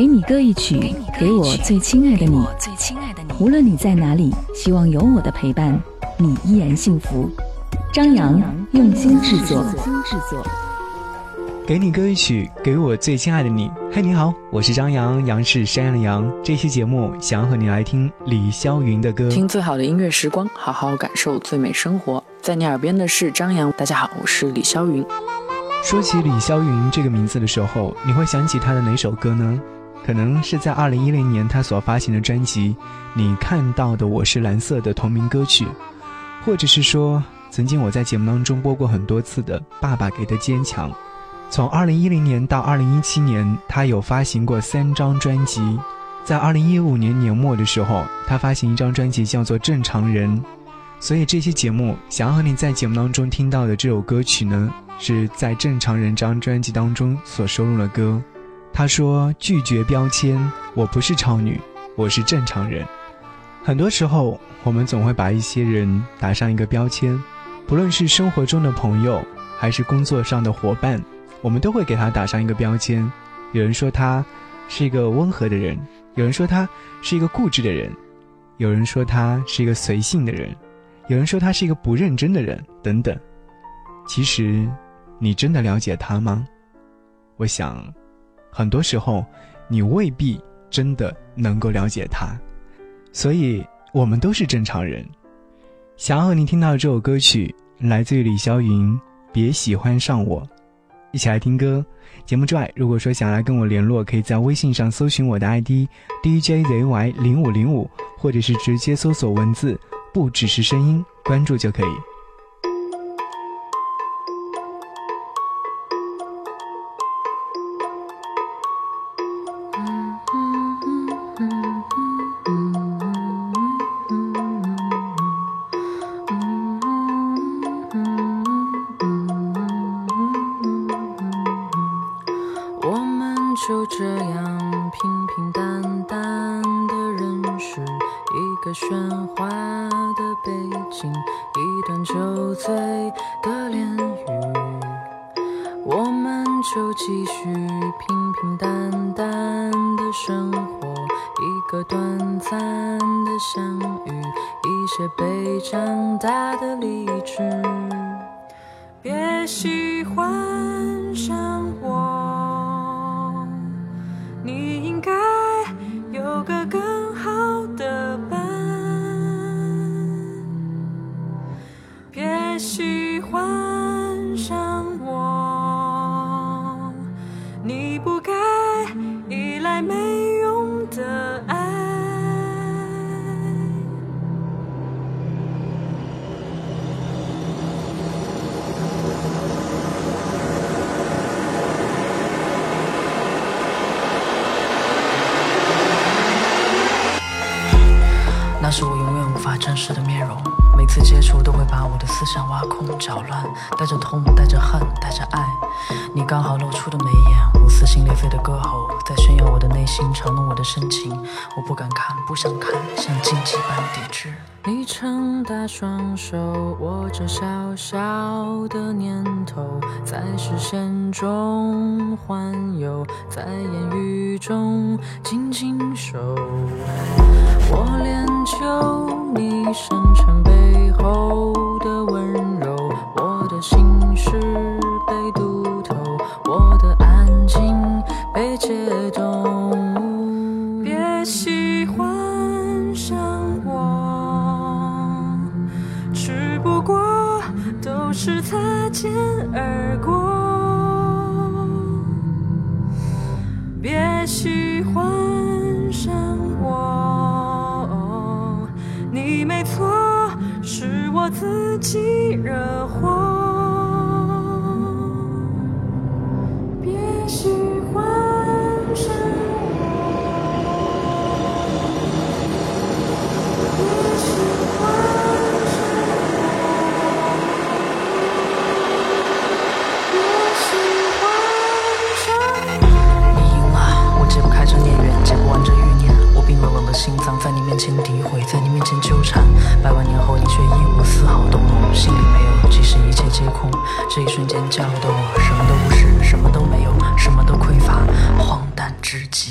给你歌一曲，给我最亲爱的你。无论你在哪里，希望有我的陪伴，你依然幸福。张扬用心制作。给你歌一曲，给我最亲爱的你。嘿，你好，我是张扬，杨是山羊的羊。这期节目想要和你来听李霄云的歌，听最好的音乐时光，好好感受最美生活。在你耳边的是张扬，大家好，我是李霄云。说起李霄云这个名字的时候，你会想起他的哪首歌呢？可能是在二零一零年他所发行的专辑《你看到的我是蓝色》的同名歌曲，或者是说曾经我在节目当中播过很多次的《爸爸给的坚强》。从二零一零年到二零一七年，他有发行过三张专辑。在二零一五年年末的时候，他发行一张专辑叫做《正常人》。所以这期节目想要和你在节目当中听到的这首歌曲呢，是在《正常人》这张专辑当中所收录的歌。他说：“拒绝标签，我不是超女，我是正常人。很多时候，我们总会把一些人打上一个标签，不论是生活中的朋友，还是工作上的伙伴，我们都会给他打上一个标签。有人说他是一个温和的人，有人说他是一个固执的人，有人说他是一个随性的人，有人说他是一个不认真的人，等等。其实，你真的了解他吗？我想。”很多时候，你未必真的能够了解他，所以我们都是正常人。想要和你听到这首歌曲来自于李霄云，《别喜欢上我》，一起来听歌。节目之外，如果说想来跟我联络，可以在微信上搜寻我的 ID DJZY 零五零五，或者是直接搜索文字，不只是声音，关注就可以。就这样平平淡淡的认识，一个喧哗的背景，一段酒醉的恋语，我们就继续平平淡淡的生活，一个短暂的相遇，一些被长大的理智，别喜欢幻想我，你不该依赖。那是我永远无法正视的面容，每次接触都会把我的思想挖空、搅乱，带着痛、带着恨、带着爱。你刚好露出的眉眼，我撕心裂肺的歌喉，在炫耀我的内心，嘲弄我的深情。我不敢看，不想看，像荆棘般抵制。你撑大双手，握着小小的念头，在视线中环游，在言语中紧紧守。深沉背后的温柔，我的心事被读透，我的安静被解冻。别喜欢上我，只不过都是擦肩而过。别极惹火，别喜欢。我解不开这孽缘，解不完这欲念，我冰冷冷的心脏，在你面前诋毁，在你面前纠缠。这一瞬间骄傲的我什么都不是什么都没有什么都匮乏荒诞至极。